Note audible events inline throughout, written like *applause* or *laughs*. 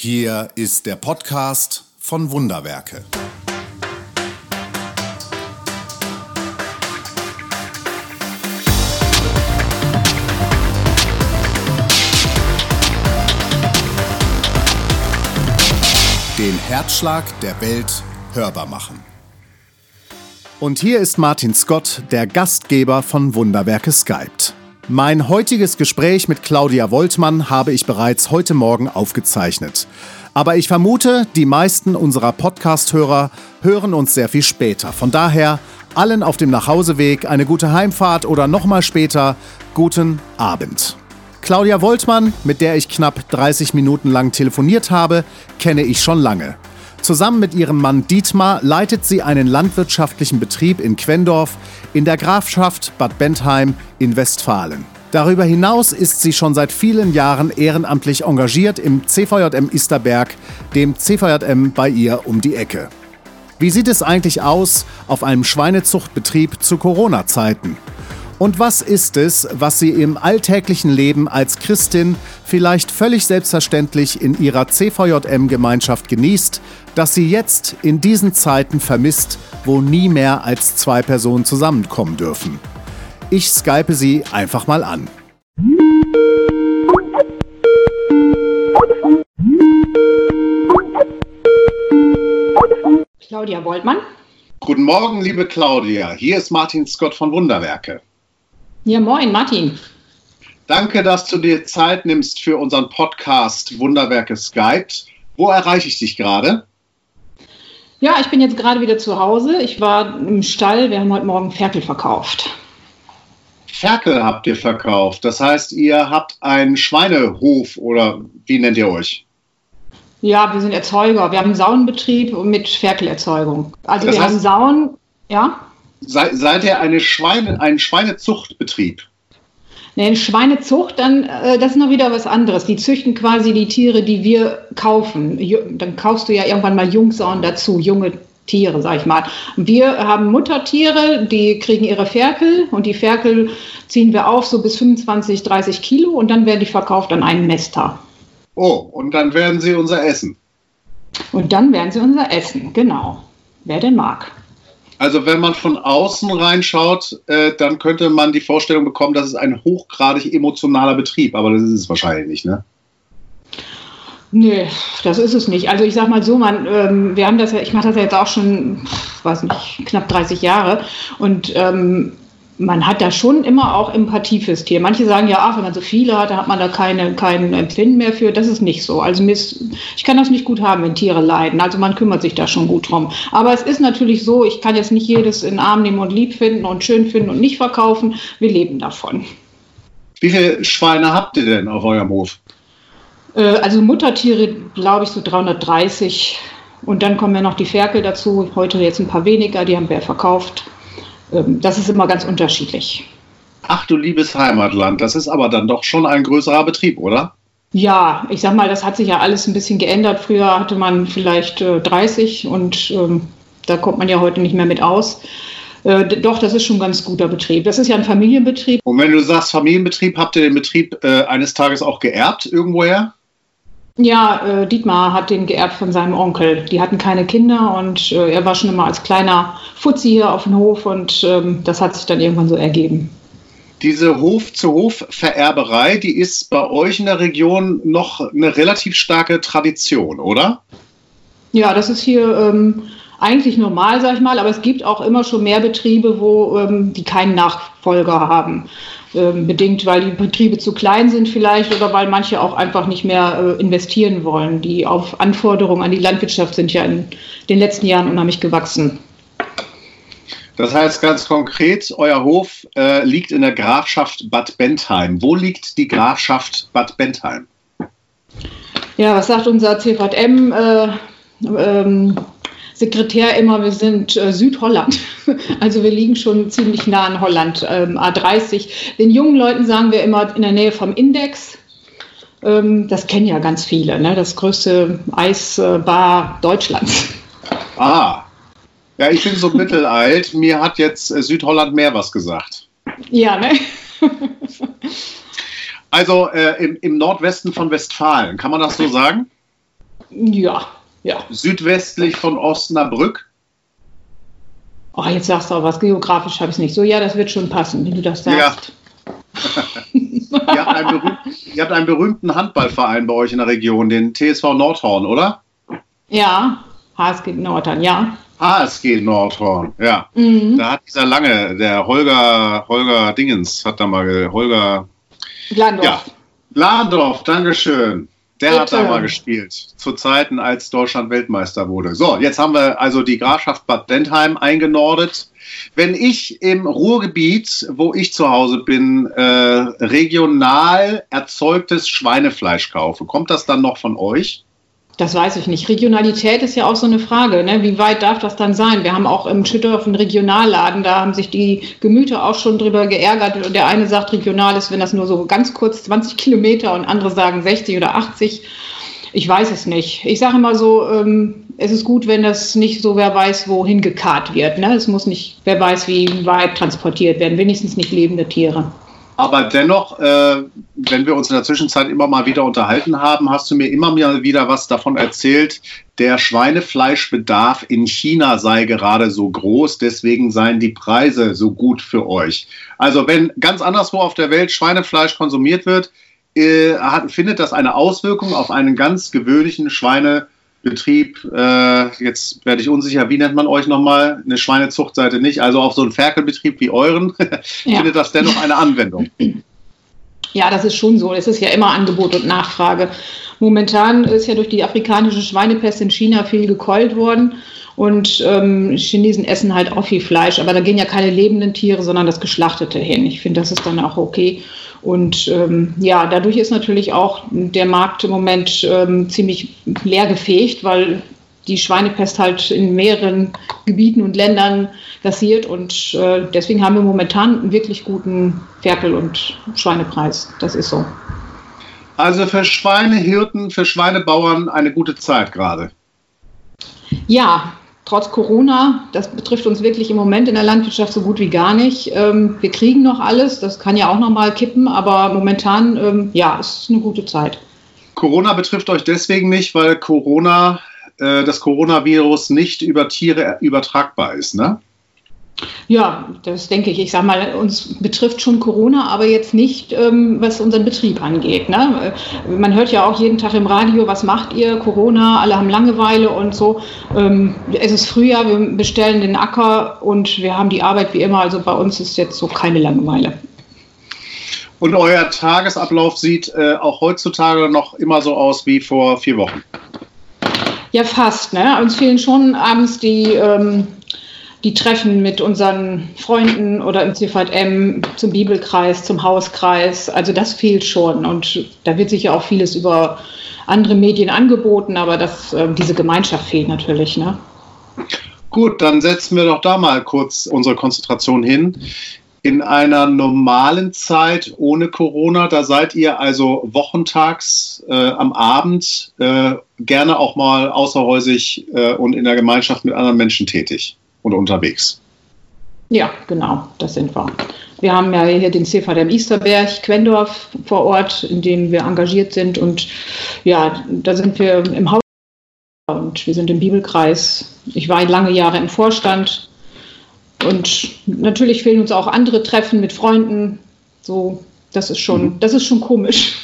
Hier ist der Podcast von Wunderwerke. Den Herzschlag der Welt hörbar machen. Und hier ist Martin Scott, der Gastgeber von Wunderwerke Skypt. Mein heutiges Gespräch mit Claudia Woltmann habe ich bereits heute Morgen aufgezeichnet. Aber ich vermute, die meisten unserer Podcast-Hörer hören uns sehr viel später. Von daher allen auf dem Nachhauseweg eine gute Heimfahrt oder nochmal später guten Abend. Claudia Woltmann, mit der ich knapp 30 Minuten lang telefoniert habe, kenne ich schon lange. Zusammen mit ihrem Mann Dietmar leitet sie einen landwirtschaftlichen Betrieb in Quendorf in der Grafschaft Bad Bentheim in Westfalen. Darüber hinaus ist sie schon seit vielen Jahren ehrenamtlich engagiert im CVJM Isterberg, dem CVJM bei ihr um die Ecke. Wie sieht es eigentlich aus auf einem Schweinezuchtbetrieb zu Corona-Zeiten? Und was ist es, was sie im alltäglichen Leben als Christin vielleicht völlig selbstverständlich in ihrer CVJM-Gemeinschaft genießt, das sie jetzt in diesen Zeiten vermisst, wo nie mehr als zwei Personen zusammenkommen dürfen? Ich skype sie einfach mal an. Claudia Woltmann. Guten Morgen, liebe Claudia. Hier ist Martin Scott von Wunderwerke. Ja, moin, Martin. Danke, dass du dir Zeit nimmst für unseren Podcast Wunderwerke Skype. Wo erreiche ich dich gerade? Ja, ich bin jetzt gerade wieder zu Hause. Ich war im Stall. Wir haben heute Morgen Ferkel verkauft. Ferkel habt ihr verkauft. Das heißt, ihr habt einen Schweinehof oder wie nennt ihr euch? Ja, wir sind Erzeuger. Wir haben einen Saunenbetrieb mit Ferkelerzeugung. Also Das wir heißt- haben Sauen, ja. Sei, seid ihr eine Schweine, ein Schweinezuchtbetrieb? Nee, eine Schweinezucht, dann, äh, das ist noch wieder was anderes. Die züchten quasi die Tiere, die wir kaufen. Dann kaufst du ja irgendwann mal Jungsauen dazu, junge Tiere, sag ich mal. Wir haben Muttertiere, die kriegen ihre Ferkel und die Ferkel ziehen wir auf, so bis 25, 30 Kilo und dann werden die verkauft an einen Nester. Oh, und dann werden sie unser Essen. Und dann werden sie unser Essen, genau. Wer denn mag. Also wenn man von außen reinschaut, äh, dann könnte man die Vorstellung bekommen, das ist ein hochgradig emotionaler Betrieb, aber das ist es wahrscheinlich nicht, ne? Nee, das ist es nicht. Also ich sag mal so, man, ähm, wir haben das ja, ich mache das ja jetzt auch schon, weiß nicht, knapp 30 Jahre und ähm, man hat da schon immer auch Empathie fürs Tier. Manche sagen ja, ach, wenn man so viele hat, dann hat man da keine, kein Empfinden mehr für. Das ist nicht so. Also ich kann das nicht gut haben, wenn Tiere leiden. Also man kümmert sich da schon gut drum. Aber es ist natürlich so, ich kann jetzt nicht jedes in den Arm nehmen und lieb finden und schön finden und nicht verkaufen. Wir leben davon. Wie viele Schweine habt ihr denn auf eurem Hof? Äh, Also Muttertiere, glaube ich, so 330. Und dann kommen ja noch die Ferkel dazu. Heute jetzt ein paar weniger, die haben wir verkauft. Ähm, Das ist immer ganz unterschiedlich. Ach du liebes Heimatland, das ist aber dann doch schon ein größerer Betrieb, oder? Ja, ich sag mal, das hat sich ja alles ein bisschen geändert. Früher hatte man vielleicht äh, 30 und ähm, da kommt man ja heute nicht mehr mit aus. Äh, doch, das ist schon ein ganz guter Betrieb. Das ist ja ein Familienbetrieb. Und wenn du sagst Familienbetrieb, habt ihr den Betrieb äh, eines Tages auch geerbt irgendwoher? Ja, äh, Dietmar hat den geerbt von seinem Onkel. Die hatten keine Kinder und äh, er war schon immer als kleiner Fuzzi hier auf dem Hof und ähm, das hat sich dann irgendwann so ergeben. Diese Hof-zu-Hof-Vererberei, die ist bei euch in der Region noch eine relativ starke Tradition, oder? Ja, das ist hier ähm, eigentlich normal, sag ich mal, aber es gibt auch immer schon mehr Betriebe, wo ähm, die keinen Nachfolger haben. Ähm, bedingt, weil die Betriebe zu klein sind vielleicht oder weil manche auch einfach nicht mehr äh, investieren wollen. Die auf Anforderungen an die Landwirtschaft sind ja in den letzten Jahren unheimlich gewachsen. Das heißt ganz konkret, euer Hof äh, liegt in der Grafschaft Bad Bentheim. Wo liegt die Grafschaft Bad Bentheim? Ja, was sagt unser CVM? Äh, ähm, Sekretär immer, wir sind äh, Südholland. *laughs* Also wir liegen schon ziemlich nah an Holland, ähm, A30. Den jungen Leuten sagen wir immer in der Nähe vom Index. Ähm, das kennen ja ganz viele, ne? das größte Eisbar Deutschlands. *laughs* Ah, ja, ich bin so mittelalt. Mir hat jetzt äh, Südholland mehr was gesagt. Ja, ne? Also äh, im, im Nordwesten von Westfalen, kann man das so sagen? Ja, ja. Südwestlich von Osnabrück? Oh, jetzt sagst du auch was, geografisch habe ich es nicht so. Ja, das wird schon passen, wie du das sagst. Ja. *laughs* ihr, habt einen ihr habt einen berühmten Handballverein bei euch in der Region, den TSV Nordhorn, oder? Ja, HSG Nordhorn, ja. HSG Nordhorn, ja. Mhm. Da hat dieser lange, der Holger, Holger Dingens, hat da mal, Holger. Glandorf. Ja. Glandorf, Dankeschön. Der Bitte. hat da mal gespielt, zu Zeiten, als Deutschland Weltmeister wurde. So, jetzt haben wir also die Grafschaft Bad Bentheim eingenordet. Wenn ich im Ruhrgebiet, wo ich zu Hause bin, äh, regional erzeugtes Schweinefleisch kaufe, kommt das dann noch von euch? Das weiß ich nicht. Regionalität ist ja auch so eine Frage. Ne? Wie weit darf das dann sein? Wir haben auch im Schüttorf einen Regionalladen, da haben sich die Gemüter auch schon drüber geärgert. Und der eine sagt, regional ist, wenn das nur so ganz kurz 20 Kilometer und andere sagen 60 oder 80. Ich weiß es nicht. Ich sage immer so, ähm, es ist gut, wenn das nicht so, wer weiß, wohin gekarrt wird. Ne? Es muss nicht, wer weiß, wie weit transportiert werden. Wenigstens nicht lebende Tiere. Aber dennoch, äh, wenn wir uns in der Zwischenzeit immer mal wieder unterhalten haben, hast du mir immer mal wieder was davon erzählt, der Schweinefleischbedarf in China sei gerade so groß, deswegen seien die Preise so gut für euch. Also wenn ganz anderswo auf der Welt Schweinefleisch konsumiert wird, äh, hat, findet das eine Auswirkung auf einen ganz gewöhnlichen Schweinefleisch Betrieb, äh, jetzt werde ich unsicher, wie nennt man euch nochmal? Eine Schweinezuchtseite nicht, also auf so einen Ferkelbetrieb wie euren, *laughs* ja. findet das dennoch eine Anwendung? Ja, das ist schon so. Es ist ja immer Angebot und Nachfrage. Momentan ist ja durch die afrikanische Schweinepest in China viel gekeult worden. Und ähm, Chinesen essen halt auch viel Fleisch, aber da gehen ja keine lebenden Tiere, sondern das Geschlachtete hin. Ich finde, das ist dann auch okay. Und ähm, ja, dadurch ist natürlich auch der Markt im Moment ähm, ziemlich leer gefegt, weil die Schweinepest halt in mehreren Gebieten und Ländern passiert. Und äh, deswegen haben wir momentan einen wirklich guten Ferkel- und Schweinepreis. Das ist so. Also für Schweinehirten, für Schweinebauern eine gute Zeit gerade. Ja, trotz Corona, das betrifft uns wirklich im Moment in der Landwirtschaft so gut wie gar nicht. Ähm, wir kriegen noch alles, das kann ja auch noch mal kippen, aber momentan, ähm, ja, es ist eine gute Zeit. Corona betrifft euch deswegen nicht, weil Corona, äh, das Coronavirus nicht über Tiere übertragbar ist, ne? Ja, das denke ich. Ich sage mal, uns betrifft schon Corona, aber jetzt nicht, ähm, was unseren Betrieb angeht. Ne? Man hört ja auch jeden Tag im Radio, was macht ihr? Corona, alle haben Langeweile und so. Ähm, es ist Frühjahr, wir bestellen den Acker und wir haben die Arbeit wie immer. Also bei uns ist jetzt so keine Langeweile. Und euer Tagesablauf sieht äh, auch heutzutage noch immer so aus wie vor vier Wochen? Ja, fast. Ne? Uns fehlen schon abends die. Ähm, die Treffen mit unseren Freunden oder im CVM zum Bibelkreis, zum Hauskreis. Also das fehlt schon. Und da wird sicher auch vieles über andere Medien angeboten, aber das, äh, diese Gemeinschaft fehlt natürlich. Ne? Gut, dann setzen wir doch da mal kurz unsere Konzentration hin. In einer normalen Zeit ohne Corona, da seid ihr also wochentags äh, am Abend äh, gerne auch mal außerhäusig äh, und in der Gemeinschaft mit anderen Menschen tätig und unterwegs. Ja, genau, das sind wir. Wir haben ja hier den CVDM Easterberg, Quendorf vor Ort, in dem wir engagiert sind. Und ja, da sind wir im Haus und wir sind im Bibelkreis. Ich war lange Jahre im Vorstand. Und natürlich fehlen uns auch andere Treffen mit Freunden. So, das ist schon, mhm. das ist schon komisch.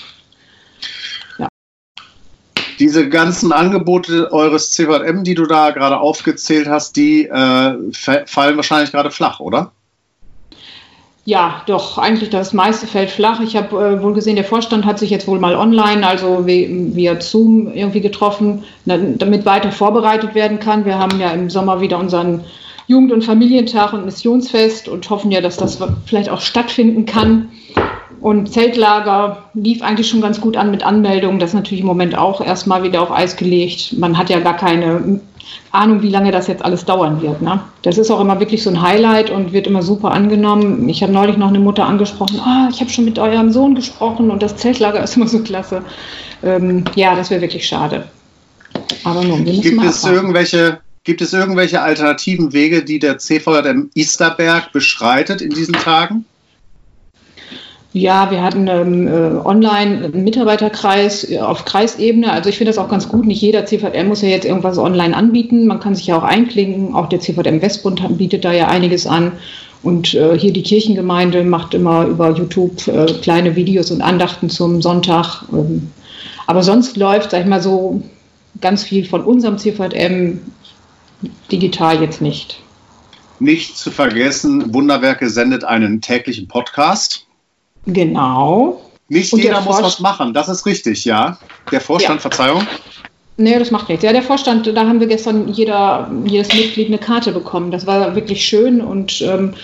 Diese ganzen Angebote eures CVM, die du da gerade aufgezählt hast, die äh, fallen wahrscheinlich gerade flach, oder? Ja, doch, eigentlich das meiste fällt flach. Ich habe äh, wohl gesehen, der Vorstand hat sich jetzt wohl mal online, also via Zoom irgendwie getroffen, damit weiter vorbereitet werden kann. Wir haben ja im Sommer wieder unseren Jugend- und Familientag und Missionsfest und hoffen ja, dass das vielleicht auch stattfinden kann. Und Zeltlager lief eigentlich schon ganz gut an mit Anmeldungen. Das ist natürlich im Moment auch erstmal wieder auf Eis gelegt. Man hat ja gar keine Ahnung, wie lange das jetzt alles dauern wird. Ne? Das ist auch immer wirklich so ein Highlight und wird immer super angenommen. Ich habe neulich noch eine Mutter angesprochen, oh, ich habe schon mit eurem Sohn gesprochen und das Zeltlager *laughs* ist immer so klasse. Ähm, ja, das wäre wirklich schade. Aber nun, wir müssen Gibt mal es irgendwelche Gibt es irgendwelche alternativen Wege, die der CVJM Isterberg beschreitet in diesen Tagen? Ja, wir hatten ähm, äh, online einen Mitarbeiterkreis äh, auf Kreisebene. Also ich finde das auch ganz gut. Nicht jeder CVM muss ja jetzt irgendwas online anbieten. Man kann sich ja auch einklinken. Auch der CVM Westbund bietet da ja einiges an. Und äh, hier die Kirchengemeinde macht immer über YouTube äh, kleine Videos und Andachten zum Sonntag. Ähm, aber sonst läuft, sag ich mal so, ganz viel von unserem CVM digital jetzt nicht. Nicht zu vergessen, Wunderwerke sendet einen täglichen Podcast. Genau. Nicht Und jeder muss was machen, das ist richtig, ja. Der Vorstand, ja. Verzeihung. Nee, das macht nichts. Ja, der Vorstand, da haben wir gestern jeder, jedes Mitglied eine Karte bekommen. Das war wirklich schön und ähm,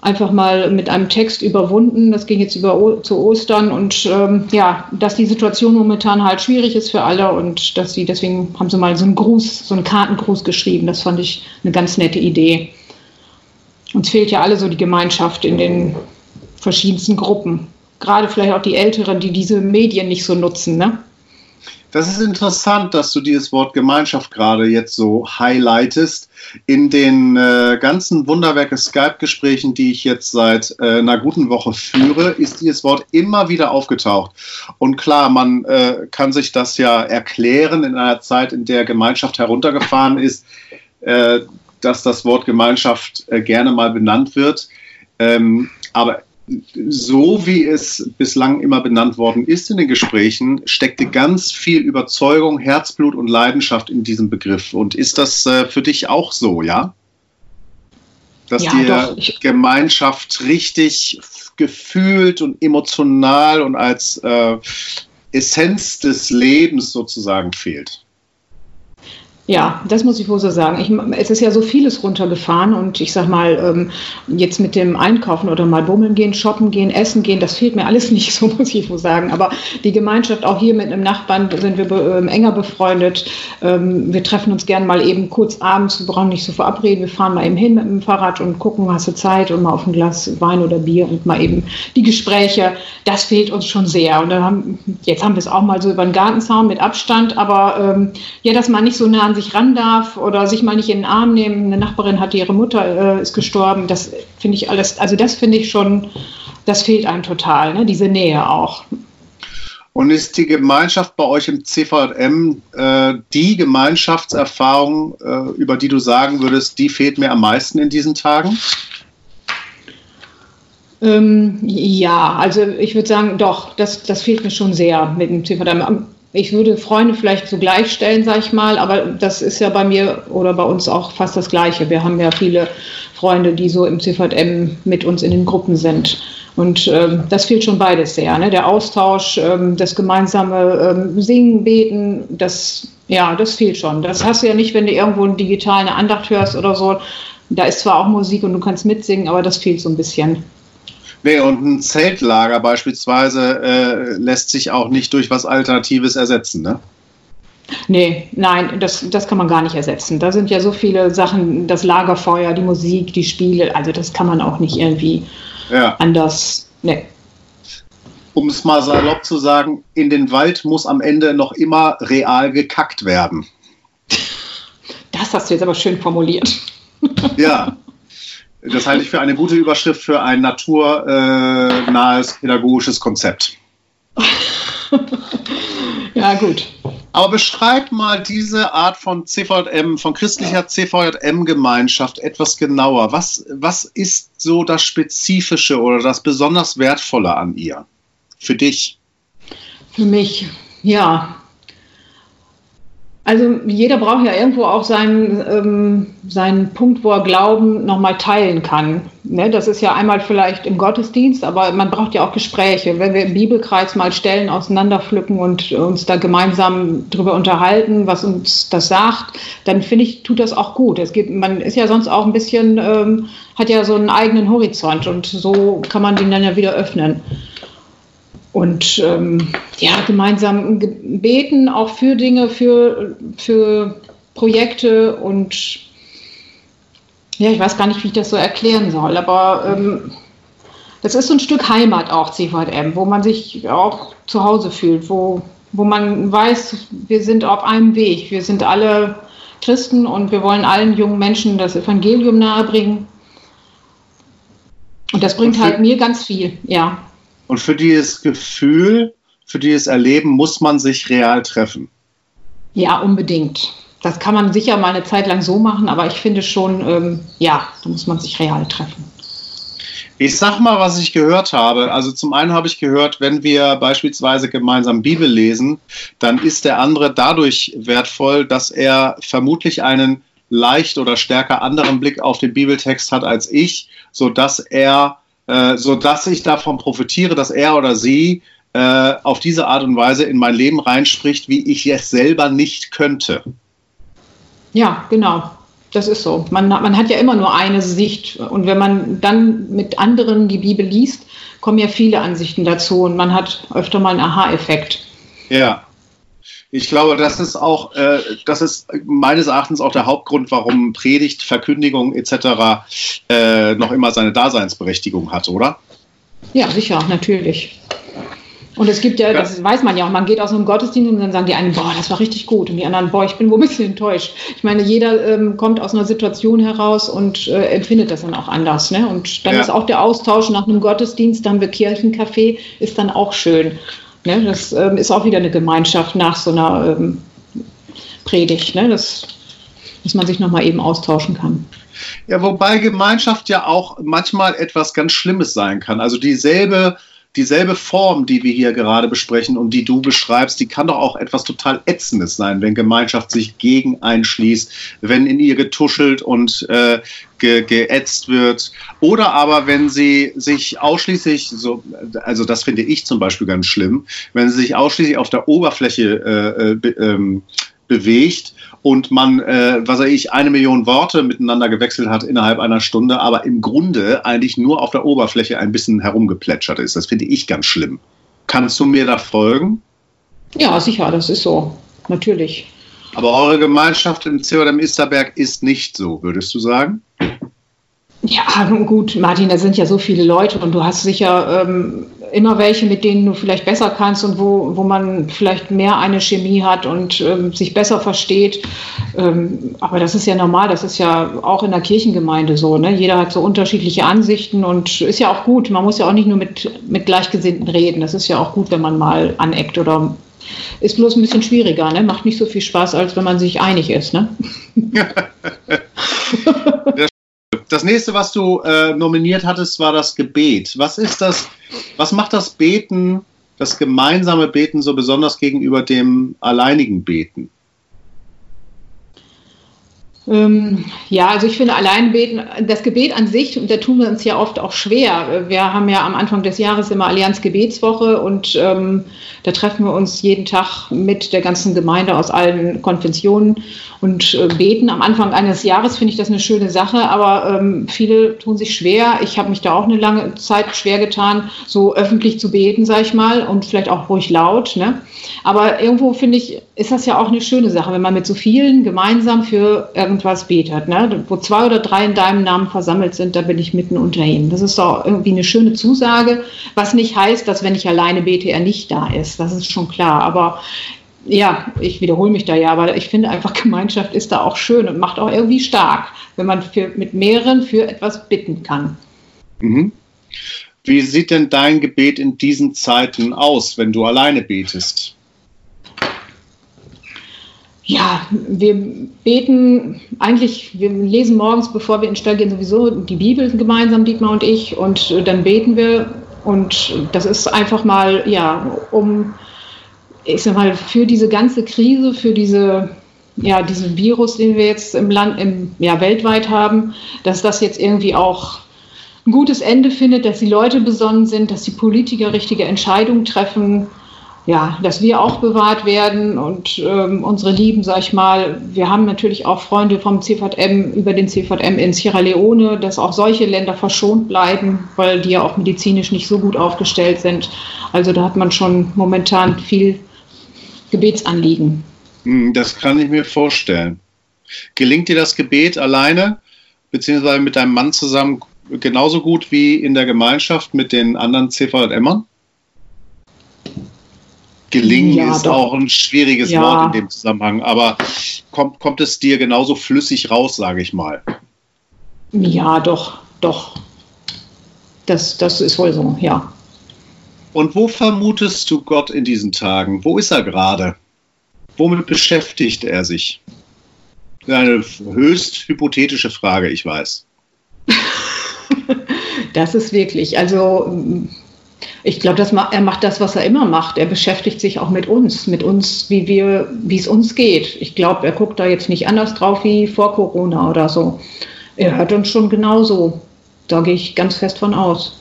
einfach mal mit einem Text überwunden. Das ging jetzt über zu Ostern und ähm, ja, dass die Situation momentan halt schwierig ist für alle und dass sie deswegen haben sie mal so einen Gruß, so einen Kartengruß geschrieben. Das fand ich eine ganz nette Idee. Uns fehlt ja alle so die Gemeinschaft in den verschiedensten Gruppen. Gerade vielleicht auch die Älteren, die diese Medien nicht so nutzen. Ne? Das ist interessant, dass du dieses Wort Gemeinschaft gerade jetzt so highlightest. In den äh, ganzen Wunderwerke Skype-Gesprächen, die ich jetzt seit äh, einer guten Woche führe, ist dieses Wort immer wieder aufgetaucht. Und klar, man äh, kann sich das ja erklären in einer Zeit, in der Gemeinschaft heruntergefahren ist, äh, dass das Wort Gemeinschaft äh, gerne mal benannt wird. Ähm, aber so wie es bislang immer benannt worden ist in den Gesprächen, steckte ganz viel Überzeugung, Herzblut und Leidenschaft in diesem Begriff. Und ist das äh, für dich auch so, ja? Dass ja, dir doch, Gemeinschaft richtig gefühlt und emotional und als äh, Essenz des Lebens sozusagen fehlt? Ja, das muss ich wohl so sagen. Ich, es ist ja so vieles runtergefahren und ich sag mal, ähm, jetzt mit dem Einkaufen oder mal bummeln gehen, shoppen gehen, essen gehen, das fehlt mir alles *laughs* nicht, so muss ich wohl sagen. Aber die Gemeinschaft, auch hier mit einem Nachbarn sind wir ähm, enger befreundet. Ähm, wir treffen uns gern mal eben kurz abends, wir brauchen nicht so verabreden, wir fahren mal eben hin mit dem Fahrrad und gucken, hast du Zeit und mal auf ein Glas Wein oder Bier und mal eben die Gespräche. Das fehlt uns schon sehr. Und dann haben, jetzt haben wir es auch mal so über den Gartenzaun mit Abstand, aber ja, dass man nicht so nah an sich ran darf oder sich mal nicht in den Arm nehmen. Eine Nachbarin hatte ihre Mutter äh, ist gestorben. Das finde ich alles, also das finde ich schon, das fehlt einem total, ne? diese Nähe auch. Und ist die Gemeinschaft bei euch im CVM äh, die Gemeinschaftserfahrung, äh, über die du sagen würdest, die fehlt mir am meisten in diesen Tagen? Ähm, ja, also ich würde sagen, doch, das, das fehlt mir schon sehr mit dem CVM ich würde Freunde vielleicht so gleichstellen, sage ich mal, aber das ist ja bei mir oder bei uns auch fast das Gleiche. Wir haben ja viele Freunde, die so im CVM mit uns in den Gruppen sind. Und ähm, das fehlt schon beides sehr. Ne? Der Austausch, ähm, das gemeinsame ähm, Singen, Beten, das, ja, das fehlt schon. Das hast du ja nicht, wenn du irgendwo digital eine Andacht hörst oder so. Da ist zwar auch Musik und du kannst mitsingen, aber das fehlt so ein bisschen. Nee, und ein Zeltlager beispielsweise äh, lässt sich auch nicht durch was Alternatives ersetzen, ne? Nee, nein, das, das kann man gar nicht ersetzen. Da sind ja so viele Sachen, das Lagerfeuer, die Musik, die Spiele, also das kann man auch nicht irgendwie ja. anders. Nee. Um es mal salopp zu sagen, in den Wald muss am Ende noch immer real gekackt werden. Das hast du jetzt aber schön formuliert. Ja, Das halte ich für eine gute Überschrift für ein naturnahes pädagogisches Konzept. *laughs* ja, gut. Aber beschreib mal diese Art von CVM, von christlicher CVM-Gemeinschaft etwas genauer. Was, was ist so das Spezifische oder das besonders Wertvolle an ihr? Für dich? Für mich, ja. Also jeder braucht ja irgendwo auch seinen, ähm, seinen Punkt, wo er Glauben nochmal teilen kann. Ne? Das ist ja einmal vielleicht im Gottesdienst, aber man braucht ja auch Gespräche. Wenn wir im Bibelkreis mal Stellen auseinanderpflücken und uns da gemeinsam drüber unterhalten, was uns das sagt, dann finde ich, tut das auch gut. Es gibt, man ist ja sonst auch ein bisschen, ähm, hat ja so einen eigenen Horizont und so kann man den dann ja wieder öffnen und ähm, ja, gemeinsam beten, auch für Dinge, für, für Projekte und ja, ich weiß gar nicht, wie ich das so erklären soll, aber ähm, das ist so ein Stück Heimat auch, CVM, wo man sich auch zu Hause fühlt, wo, wo man weiß, wir sind auf einem Weg, wir sind alle Christen und wir wollen allen jungen Menschen das Evangelium nahebringen. Und das bringt halt mir ganz viel, ja. Und für dieses Gefühl, für dieses Erleben muss man sich real treffen. Ja, unbedingt. Das kann man sicher mal eine Zeit lang so machen, aber ich finde schon, ähm, ja, da muss man sich real treffen. Ich sag mal, was ich gehört habe. Also zum einen habe ich gehört, wenn wir beispielsweise gemeinsam Bibel lesen, dann ist der andere dadurch wertvoll, dass er vermutlich einen leicht oder stärker anderen Blick auf den Bibeltext hat als ich, so dass er, äh, so dass ich davon profitiere, dass er oder sie äh, auf diese Art und Weise in mein Leben reinspricht, wie ich es selber nicht könnte. Ja, genau. Das ist so. Man, man hat ja immer nur eine Sicht. Und wenn man dann mit anderen die Bibel liest, kommen ja viele Ansichten dazu und man hat öfter mal einen Aha-Effekt. Ja. Ich glaube, das ist auch, äh, das ist meines Erachtens auch der Hauptgrund, warum Predigt, Verkündigung etc. Äh, noch immer seine Daseinsberechtigung hat, oder? Ja, sicher, natürlich. Und es gibt ja, das weiß man ja auch, man geht aus einem Gottesdienst und dann sagen die einen, boah, das war richtig gut. Und die anderen, boah, ich bin wohl ein bisschen enttäuscht. Ich meine, jeder ähm, kommt aus einer Situation heraus und äh, empfindet das dann auch anders. Ne? Und dann ja. ist auch der Austausch nach einem Gottesdienst, dann wir Kirchencafé, ist dann auch schön. Ne? Das ähm, ist auch wieder eine Gemeinschaft nach so einer ähm, Predigt, ne? das, dass man sich nochmal eben austauschen kann. Ja, wobei Gemeinschaft ja auch manchmal etwas ganz Schlimmes sein kann. Also dieselbe dieselbe Form, die wir hier gerade besprechen und die du beschreibst, die kann doch auch etwas total Ätzendes sein, wenn Gemeinschaft sich gegen einschließt, wenn in ihr getuschelt und äh, ge geätzt wird. Oder aber wenn sie sich ausschließlich, so, also das finde ich zum Beispiel ganz schlimm, wenn sie sich ausschließlich auf der Oberfläche äh, äh ähm, bewegt und man, äh, was weiß ich, eine Million Worte miteinander gewechselt hat innerhalb einer Stunde, aber im Grunde eigentlich nur auf der Oberfläche ein bisschen herumgeplätschert ist. Das finde ich ganz schlimm. Kannst du mir da folgen? Ja, sicher, das ist so. Natürlich. Aber eure Gemeinschaft im CODM Isterberg ist nicht so, würdest du sagen? Ja, gut, Martin, da sind ja so viele Leute und du hast sicher ähm, immer welche, mit denen du vielleicht besser kannst und wo, wo man vielleicht mehr eine Chemie hat und ähm, sich besser versteht. Ähm, aber das ist ja normal, das ist ja auch in der Kirchengemeinde so. Ne? Jeder hat so unterschiedliche Ansichten und ist ja auch gut. Man muss ja auch nicht nur mit, mit Gleichgesinnten reden. Das ist ja auch gut, wenn man mal aneckt oder ist bloß ein bisschen schwieriger, ne? Macht nicht so viel Spaß, als wenn man sich einig ist, ne? *laughs* *laughs* Das nächste, was du äh, nominiert hattest, war das Gebet. Was ist das? Was macht das Beten, das gemeinsame Beten so besonders gegenüber dem alleinigen Beten? Ähm, ja, also ich finde allein beten, das Gebet an sich, und da tun wir uns ja oft auch schwer. Wir haben ja am Anfang des Jahres immer Allianz Gebetswoche und ähm, da treffen wir uns jeden Tag mit der ganzen Gemeinde aus allen Konfessionen und äh, beten. Am Anfang eines Jahres finde ich das eine schöne Sache, aber ähm, viele tun sich schwer. Ich habe mich da auch eine lange Zeit schwer getan, so öffentlich zu beten, sage ich mal, und vielleicht auch ruhig laut. Ne? Aber irgendwo finde ich, ist das ja auch eine schöne Sache, wenn man mit so vielen gemeinsam für irgendwas betet. Ne? Wo zwei oder drei in deinem Namen versammelt sind, da bin ich mitten unter ihnen. Das ist doch irgendwie eine schöne Zusage, was nicht heißt, dass wenn ich alleine bete, er nicht da ist. Das ist schon klar. Aber ja, ich wiederhole mich da ja, aber ich finde einfach, Gemeinschaft ist da auch schön und macht auch irgendwie stark, wenn man für, mit mehreren für etwas bitten kann. Mhm. Wie sieht denn dein Gebet in diesen Zeiten aus, wenn du alleine betest? Ja, wir beten eigentlich, wir lesen morgens, bevor wir in den Stall gehen, sowieso die Bibel gemeinsam, Dietmar und ich, und dann beten wir. Und das ist einfach mal, ja, um, ich sag mal, für diese ganze Krise, für diese, ja, diesen Virus, den wir jetzt im Land, im, ja, weltweit haben, dass das jetzt irgendwie auch ein gutes Ende findet, dass die Leute besonnen sind, dass die Politiker richtige Entscheidungen treffen ja, dass wir auch bewahrt werden und ähm, unsere Lieben, sag ich mal, wir haben natürlich auch Freunde vom CVM über den CVM in Sierra Leone, dass auch solche Länder verschont bleiben, weil die ja auch medizinisch nicht so gut aufgestellt sind. Also da hat man schon momentan viel Gebetsanliegen. Hm, das kann ich mir vorstellen. Gelingt dir das Gebet alleine, beziehungsweise mit deinem Mann zusammen genauso gut wie in der Gemeinschaft mit den anderen CVMern? Gelingen ja, ist doch. auch ein schwieriges ja. Wort in dem Zusammenhang, aber kommt, kommt es dir genauso flüssig raus, sage ich mal? Ja, doch, doch. Das, das ist wohl so, ja. Und wo vermutest du Gott in diesen Tagen? Wo ist er gerade? Womit beschäftigt er sich? Eine höchst hypothetische Frage, ich weiß. *laughs* das ist wirklich, also ich glaube, er macht das, was er immer macht. Er beschäftigt sich auch mit uns, mit uns, wie wir, wie es uns geht. Ich glaube, er guckt da jetzt nicht anders drauf wie vor Corona oder so. Er hört uns schon genauso. Da gehe ich ganz fest von aus.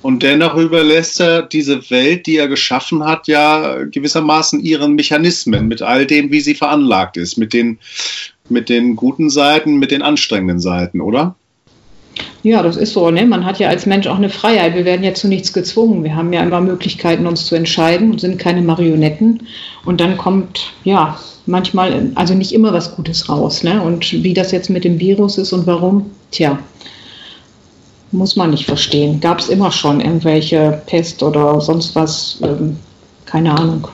Und dennoch überlässt er diese Welt, die er geschaffen hat, ja gewissermaßen ihren Mechanismen, mit all dem, wie sie veranlagt ist, mit den, mit den guten Seiten, mit den anstrengenden Seiten, oder? Ja, das ist so. Ne? Man hat ja als Mensch auch eine Freiheit. Wir werden ja zu nichts gezwungen. Wir haben ja immer Möglichkeiten, uns zu entscheiden und sind keine Marionetten. Und dann kommt, ja, manchmal, also nicht immer was Gutes raus. Ne? Und wie das jetzt mit dem Virus ist und warum, tja, muss man nicht verstehen. Gab es immer schon irgendwelche Pest oder sonst was, ähm, keine Ahnung.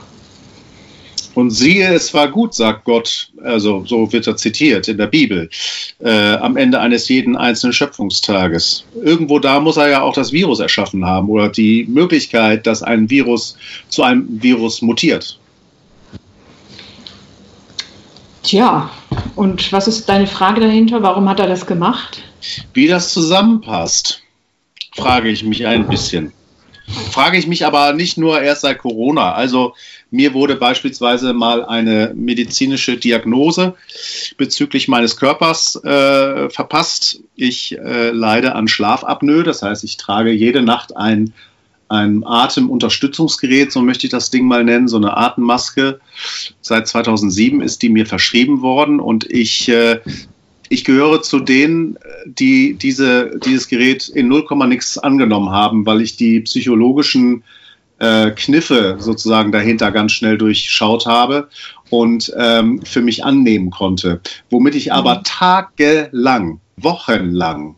Und siehe, es war gut, sagt Gott, also so wird er zitiert in der Bibel, äh, am Ende eines jeden einzelnen Schöpfungstages. Irgendwo da muss er ja auch das Virus erschaffen haben oder die Möglichkeit, dass ein Virus zu einem Virus mutiert. Tja, und was ist deine Frage dahinter? Warum hat er das gemacht? Wie das zusammenpasst, frage ich mich ein bisschen. Frage ich mich aber nicht nur erst seit Corona. Also mir wurde beispielsweise mal eine medizinische Diagnose bezüglich meines Körpers äh, verpasst. Ich äh, leide an Schlafapnoe, das heißt, ich trage jede Nacht ein, ein Atemunterstützungsgerät, so möchte ich das Ding mal nennen, so eine Atemmaske. Seit 2007 ist die mir verschrieben worden und ich äh, ich gehöre zu denen, die diese, dieses Gerät in 0, nix angenommen haben, weil ich die psychologischen äh, Kniffe sozusagen dahinter ganz schnell durchschaut habe und ähm, für mich annehmen konnte. Womit ich aber mhm. tagelang, wochenlang,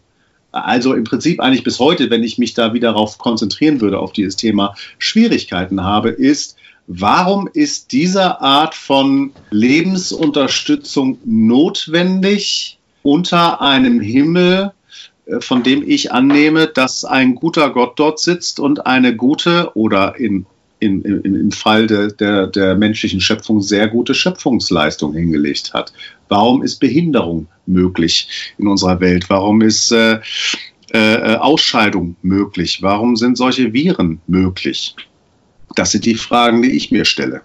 also im Prinzip eigentlich bis heute, wenn ich mich da wieder darauf konzentrieren würde, auf dieses Thema, Schwierigkeiten habe, ist, Warum ist diese Art von Lebensunterstützung notwendig unter einem Himmel, von dem ich annehme, dass ein guter Gott dort sitzt und eine gute oder in, in, in, im Fall de, der, der menschlichen Schöpfung sehr gute Schöpfungsleistung hingelegt hat. Warum ist Behinderung möglich in unserer Welt? Warum ist äh, äh, Ausscheidung möglich? Warum sind solche Viren möglich? Das sind die Fragen, die ich mir stelle.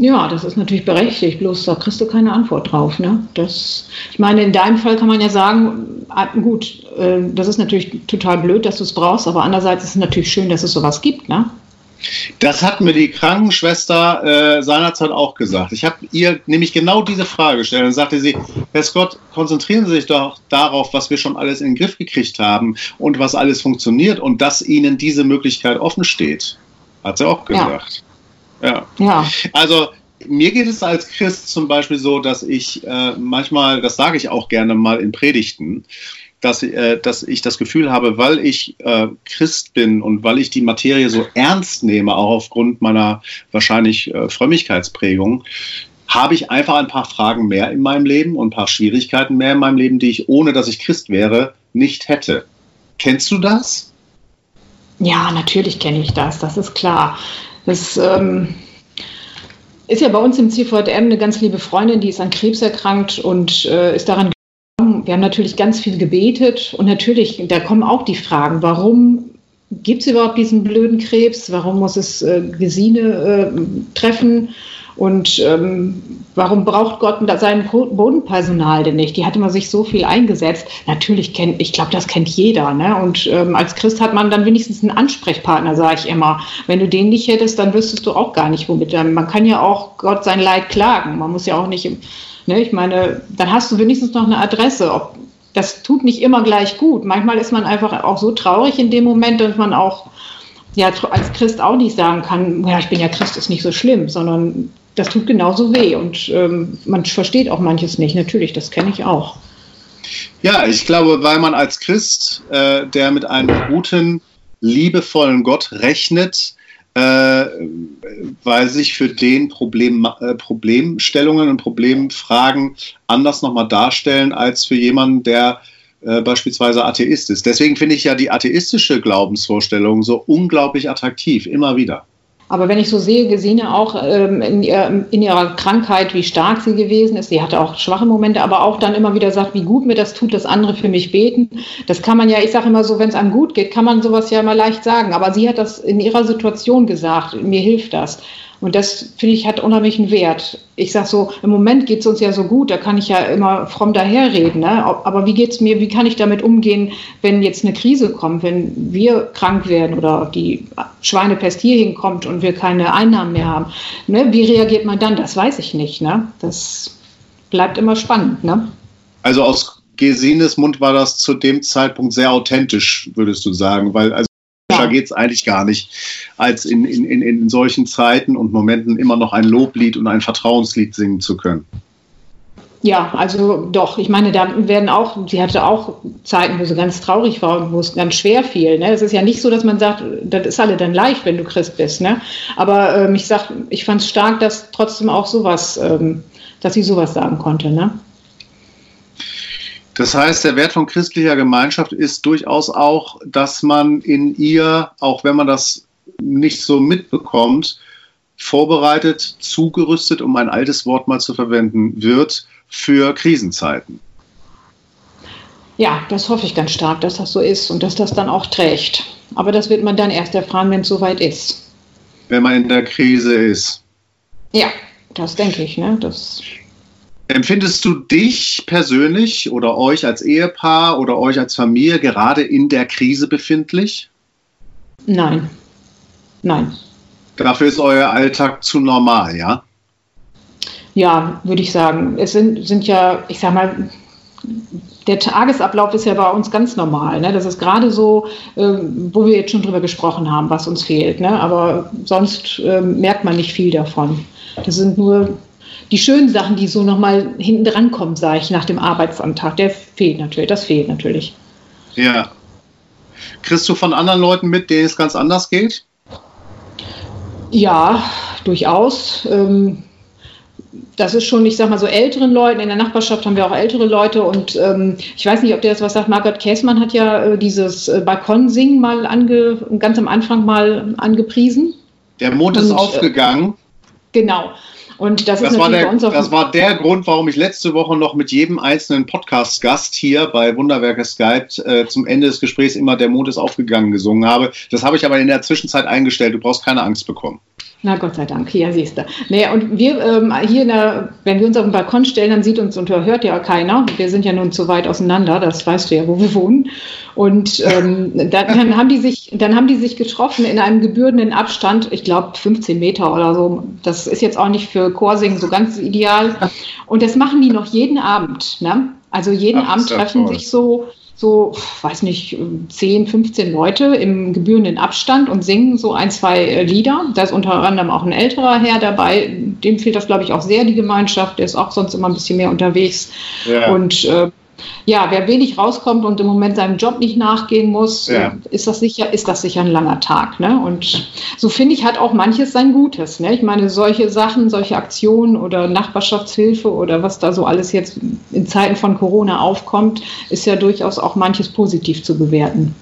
Ja, das ist natürlich berechtigt, bloß da kriegst du keine Antwort drauf. Ne? Das, ich meine, in deinem Fall kann man ja sagen, ah, gut, äh, das ist natürlich total blöd, dass du es brauchst, aber andererseits ist es natürlich schön, dass es sowas gibt. Ne? Das hat mir die Krankenschwester äh, seinerzeit auch gesagt. Ich habe ihr nämlich genau diese Frage gestellt. Dann sagte sie, Herr Scott, konzentrieren Sie sich doch darauf, was wir schon alles in den Griff gekriegt haben und was alles funktioniert und dass Ihnen diese Möglichkeit offen steht. Hat sie auch gesagt. Ja. Ja. Also mir geht es als Christ zum Beispiel so, dass ich äh, manchmal, das sage ich auch gerne mal in Predigten, dass, äh, dass ich das Gefühl habe, weil ich äh, Christ bin und weil ich die Materie so ernst nehme, auch aufgrund meiner wahrscheinlich äh, Frömmigkeitsprägung, habe ich einfach ein paar Fragen mehr in meinem Leben und ein paar Schwierigkeiten mehr in meinem Leben, die ich, ohne dass ich Christ wäre, nicht hätte. Kennst du das? Ja, natürlich kenne ich das, das ist klar. Das ähm, ist ja bei uns im CVM eine ganz liebe Freundin, die ist an Krebs erkrankt und äh, ist daran gestorben. Wir haben natürlich ganz viel gebetet und natürlich, da kommen auch die Fragen, warum gibt es überhaupt diesen blöden Krebs? Warum muss es äh, Gesine äh, treffen? Und ähm, warum braucht Gott sein Bodenpersonal denn nicht? Die hat immer sich so viel eingesetzt. Natürlich kennt, ich glaube, das kennt jeder. Ne? Und ähm, als Christ hat man dann wenigstens einen Ansprechpartner, sage ich immer. Wenn du den nicht hättest, dann wüsstest du auch gar nicht, womit. Man kann ja auch Gott sein Leid klagen. Man muss ja auch nicht, ne? ich meine, dann hast du wenigstens noch eine Adresse. Ob, das tut nicht immer gleich gut. Manchmal ist man einfach auch so traurig in dem Moment, dass man auch ja, als Christ auch nicht sagen kann, ja, ich bin ja Christ, ist nicht so schlimm, sondern das tut genauso weh und ähm, man versteht auch manches nicht. Natürlich, das kenne ich auch. Ja, ich glaube, weil man als Christ, äh, der mit einem guten, liebevollen Gott rechnet, äh, weil sich für den Problem, äh, Problemstellungen und Problemfragen anders nochmal darstellen als für jemanden, der äh, beispielsweise Atheist ist. Deswegen finde ich ja die atheistische Glaubensvorstellung so unglaublich attraktiv, immer wieder. Aber wenn ich so sehe, Gesine auch ähm, in, in, ihrer Krankheit, wie stark sie gewesen ist, sie hatte auch schwache Momente, aber auch dann immer wieder sagt, wie gut mir das tut, dass andere für mich beten. Das kann man ja, ich sage immer so, wenn es einem gut geht, kann man sowas ja immer leicht sagen. Aber sie hat das in ihrer Situation gesagt, mir hilft das. Und das, finde ich, hat unheimlichen Wert. Ich sage so, im Moment geht es uns ja so gut, da kann ich ja immer fromm daherreden. Ne? Aber wie geht es mir, wie kann ich damit umgehen, wenn jetzt eine Krise kommt, wenn wir krank werden oder die Schweinepest hier hinkommt und wir keine Einnahmen mehr haben? Ne? Wie reagiert man dann? Das weiß ich nicht. Ne? Das bleibt immer spannend. Ne? Also aus Gesines Mund war das zu dem Zeitpunkt sehr authentisch, würdest du sagen, weil also ja. geht es eigentlich gar nicht, als in, in, in, in solchen Zeiten und Momenten immer noch ein Loblied und ein Vertrauenslied singen zu können. Ja, also doch. Ich meine, da werden auch, sie hatte auch Zeiten, wo sie ganz traurig war und wo es ganz schwer fiel. Ne? Es ist ja nicht so, dass man sagt, das ist alle dann leicht, wenn du Christ bist. Ne? Aber ähm, ich sag, ich fand es stark, dass trotzdem auch sowas, ähm, dass sie sowas sagen konnte. Ne? Das heißt, der Wert von christlicher Gemeinschaft ist durchaus auch, dass man in ihr, auch wenn man das nicht so mitbekommt, vorbereitet, zugerüstet, um ein altes Wort mal zu verwenden, wird für Krisenzeiten. Ja, das hoffe ich ganz stark, dass das so ist und dass das dann auch trägt. Aber das wird man dann erst erfahren, wenn es soweit ist. Wenn man in der Krise ist. Ja, das denke ich. Ne? Das Empfindest du dich persönlich oder euch als Ehepaar oder euch als Familie gerade in der Krise befindlich? Nein. Nein. Dafür ist euer Alltag zu normal, ja? Ja, würde ich sagen. Es sind, sind ja, ich sag mal, der Tagesablauf ist ja bei uns ganz normal. Ne? Das ist gerade so, äh, wo wir jetzt schon drüber gesprochen haben, was uns fehlt. Ne? Aber sonst äh, merkt man nicht viel davon. Das sind nur die schönen Sachen, die so nochmal hinten dran kommen, sage ich, nach dem Arbeitsantrag, der fehlt natürlich, das fehlt natürlich. Ja. Kriegst du von anderen Leuten mit, denen es ganz anders geht? Ja, durchaus. Ähm, das ist schon, ich sag mal, so älteren Leuten. In der Nachbarschaft haben wir auch ältere Leute und ähm, ich weiß nicht, ob der das was sagt. Margaret Käßmann hat ja äh, dieses äh, Balkonsingen mal ange, ganz am Anfang mal angepriesen. Der Mond ist und, äh, aufgegangen. Äh, genau. Und das, das ist war der, Das war der Grund, warum ich letzte Woche noch mit jedem einzelnen Podcast-Gast hier bei Wunderwerke Skype äh, zum Ende des Gesprächs immer Der Mond ist aufgegangen gesungen habe. Das habe ich aber in der Zwischenzeit eingestellt. Du brauchst keine Angst bekommen. Na Gott sei Dank, ja siehst du. Naja, und wir ähm, hier, der, wenn wir uns auf den Balkon stellen, dann sieht uns und hört ja keiner. Wir sind ja nun zu weit auseinander, das weißt du ja, wo wir wohnen. Und ähm, *laughs* dann, dann, haben die sich, dann haben die sich getroffen in einem gebührenden Abstand, ich glaube 15 Meter oder so. Das ist jetzt auch nicht für Chorsingen so ganz ideal. Und das machen die noch jeden Abend. Ne? Also jeden Ach, Abend treffen sich so so, weiß nicht, 10, 15 Leute im gebührenden Abstand und singen so ein, zwei äh, Lieder. Da ist unter anderem auch ein älterer Herr dabei. Dem fehlt das, glaube ich, auch sehr, die Gemeinschaft. Der ist auch sonst immer ein bisschen mehr unterwegs. Ja. Und äh, ja, wer wenig rauskommt und im Moment seinem Job nicht nachgehen muss, ja. ist, das sicher, ist das sicher ein langer Tag. Ne? Und so finde ich, hat auch manches sein Gutes. Ne? Ich meine, solche Sachen, solche Aktionen oder Nachbarschaftshilfe oder was da so alles jetzt in Zeiten von Corona aufkommt, ist ja durchaus auch manches positiv zu bewerten.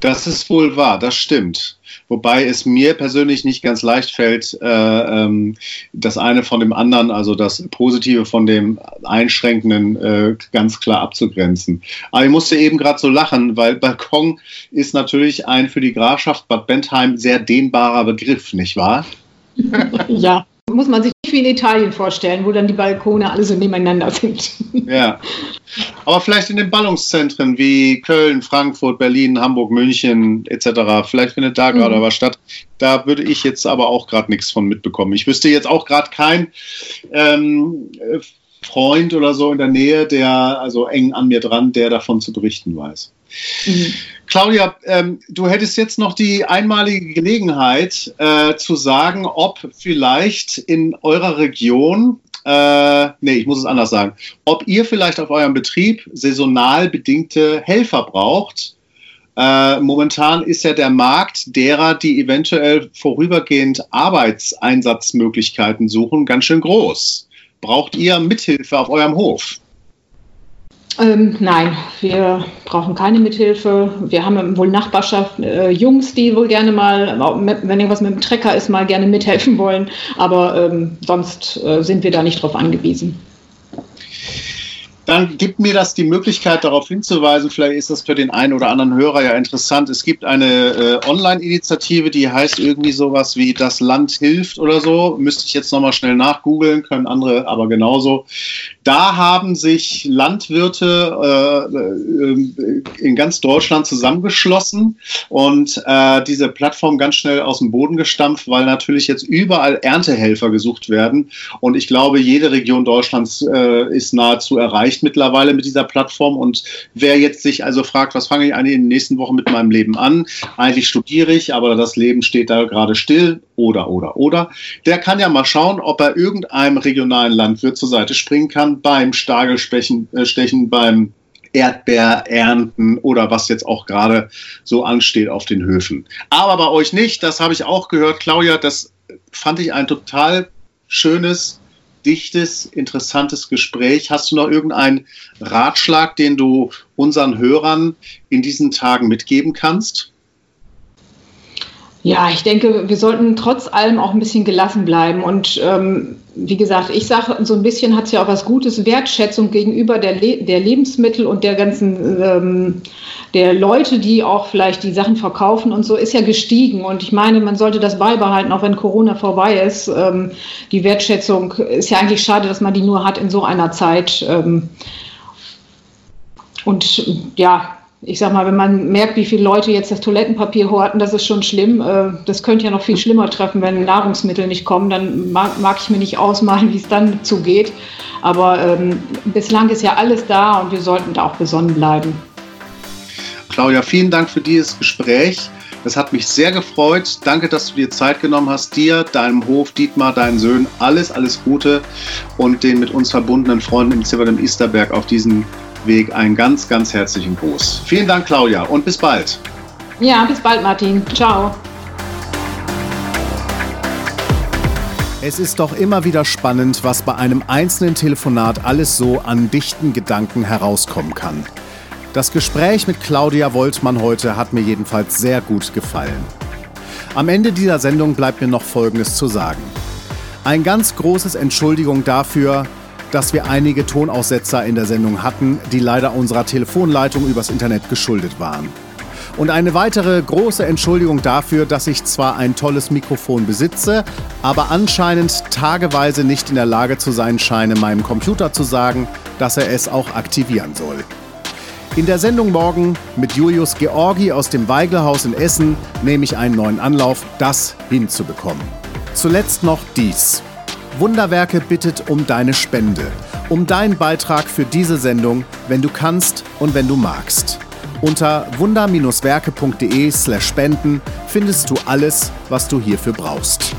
Das ist wohl wahr, das stimmt. Wobei es mir persönlich nicht ganz leicht fällt, äh, ähm, das eine von dem anderen, also das Positive von dem Einschränkenden, äh, ganz klar abzugrenzen. Aber ich musste eben gerade so lachen, weil Balkon ist natürlich ein für die Grafschaft Bad Bentheim sehr dehnbarer Begriff, nicht wahr? ja muss man sich nicht wie in Italien vorstellen, wo dann die Balkone alle so nebeneinander sind. *laughs* Ja. Aber vielleicht in den Ballungszentren wie Köln, Frankfurt, Berlin, Hamburg, München etc. Vielleicht findet da gerade mhm. was statt. Da würde ich jetzt aber auch gerade nichts von mitbekommen. Ich wüsste jetzt auch gerade kein ähm, Freund oder so in der Nähe, der also eng an mir dran, der davon zu berichten weiß. Mhm. Claudia, ähm, du hättest jetzt noch die einmalige Gelegenheit äh, zu sagen, ob vielleicht in eurer Region, äh, nee, ich muss es anders sagen, ob ihr vielleicht auf eurem Betrieb saisonal bedingte Helfer braucht. Äh, momentan ist ja der Markt derer, die eventuell vorübergehend Arbeitseinsatzmöglichkeiten suchen, ganz schön groß. Braucht ihr Mithilfe auf eurem Hof? Ähm, nein, wir brauchen keine Mithilfe. Wir haben wohl Nachbarschaft äh, Jungs, die wohl gerne mal, wenn irgendwas mit dem Trecker ist, mal gerne mithelfen wollen. Aber ähm, sonst äh, sind wir da nicht drauf angewiesen dann gibt mir das die Möglichkeit, darauf hinzuweisen, vielleicht ist das für den einen oder anderen Hörer ja interessant. Es gibt eine äh, Online-Initiative, die heißt irgendwie sowas wie Das Land hilft oder so. Müsste ich jetzt nochmal schnell nachgoogeln, können andere aber genauso. Da haben sich Landwirte äh, äh, in ganz Deutschland zusammengeschlossen und äh, diese Plattform ganz schnell aus dem Boden gestampft, weil natürlich jetzt überall Erntehelfer gesucht werden. Und ich glaube, jede Region Deutschlands äh, ist nahezu erreicht erreicht mittlerweile mit dieser Plattform. Und wer jetzt sich also fragt, was fange ich eigentlich in den nächsten Wochen mit meinem Leben an? Eigentlich studiere ich, aber das Leben steht da gerade still oder, oder, oder. Der kann ja mal schauen, ob er irgendeinem regionalen Landwirt zur Seite springen kann beim Stagelstechen, äh, Stechen, beim Erdbeerernten oder was jetzt auch gerade so ansteht auf den Höfen. Aber bei euch nicht, das habe ich auch gehört, Claudia, das fand ich ein total schönes dichtes, interessantes Gespräch. Hast du noch irgendeinen Ratschlag, den du unseren Hörern in diesen Tagen mitgeben kannst? Ja, ich denke, wir sollten trotz allem auch ein bisschen gelassen bleiben. Und ähm, wie gesagt, ich sage, so ein bisschen hat es ja auch was Gutes, Wertschätzung gegenüber der, Le der Lebensmittel und der ganzen, ähm, der Leute, die auch vielleicht die Sachen verkaufen und so, ist ja gestiegen. Und ich meine, man sollte das beibehalten, auch wenn Corona vorbei ist. Ähm, die Wertschätzung ist ja eigentlich schade, dass man die nur hat in so einer Zeit. Ähm, und ja, ich sag mal, wenn man merkt, wie viele Leute jetzt das Toilettenpapier horten, das ist schon schlimm. Äh, das könnte ja noch viel schlimmer treffen, wenn Nahrungsmittel nicht kommen. Dann mag, mag ich mir nicht ausmalen, wie es dann zugeht. Aber ähm, bislang ist ja alles da und wir sollten da auch besonnen bleiben. Claudia, vielen Dank für dieses Gespräch. Das hat mich sehr gefreut. Danke, dass du dir Zeit genommen hast. Dir, deinem Hof, Dietmar, deinen Söhnen, alles, alles Gute und den mit uns verbundenen Freunden im Zimmer im Easterberg auf diesen Weg einen ganz, ganz herzlichen Gruß. Vielen Dank, Claudia, und bis bald. Ja, bis bald, Martin. Ciao. Es ist doch immer wieder spannend, was bei einem einzelnen Telefonat alles so an dichten Gedanken herauskommen kann. Das Gespräch mit Claudia Woltmann heute hat mir jedenfalls sehr gut gefallen. Am Ende dieser Sendung bleibt mir noch Folgendes zu sagen. Ein ganz großes Entschuldigung dafür, dass wir einige Tonaussetzer in der Sendung hatten, die leider unserer Telefonleitung übers Internet geschuldet waren. Und eine weitere große Entschuldigung dafür, dass ich zwar ein tolles Mikrofon besitze, aber anscheinend tageweise nicht in der Lage zu sein scheine, meinem Computer zu sagen, dass er es auch aktivieren soll. In der Sendung morgen mit Julius Georgi aus dem Weigelhaus in Essen nehme ich einen neuen Anlauf, das hinzubekommen. Zuletzt noch dies. Wunderwerke bittet um deine Spende, um deinen Beitrag für diese Sendung, wenn du kannst und wenn du magst. Unter wunder-werke.de/spenden findest du alles, was du hierfür brauchst.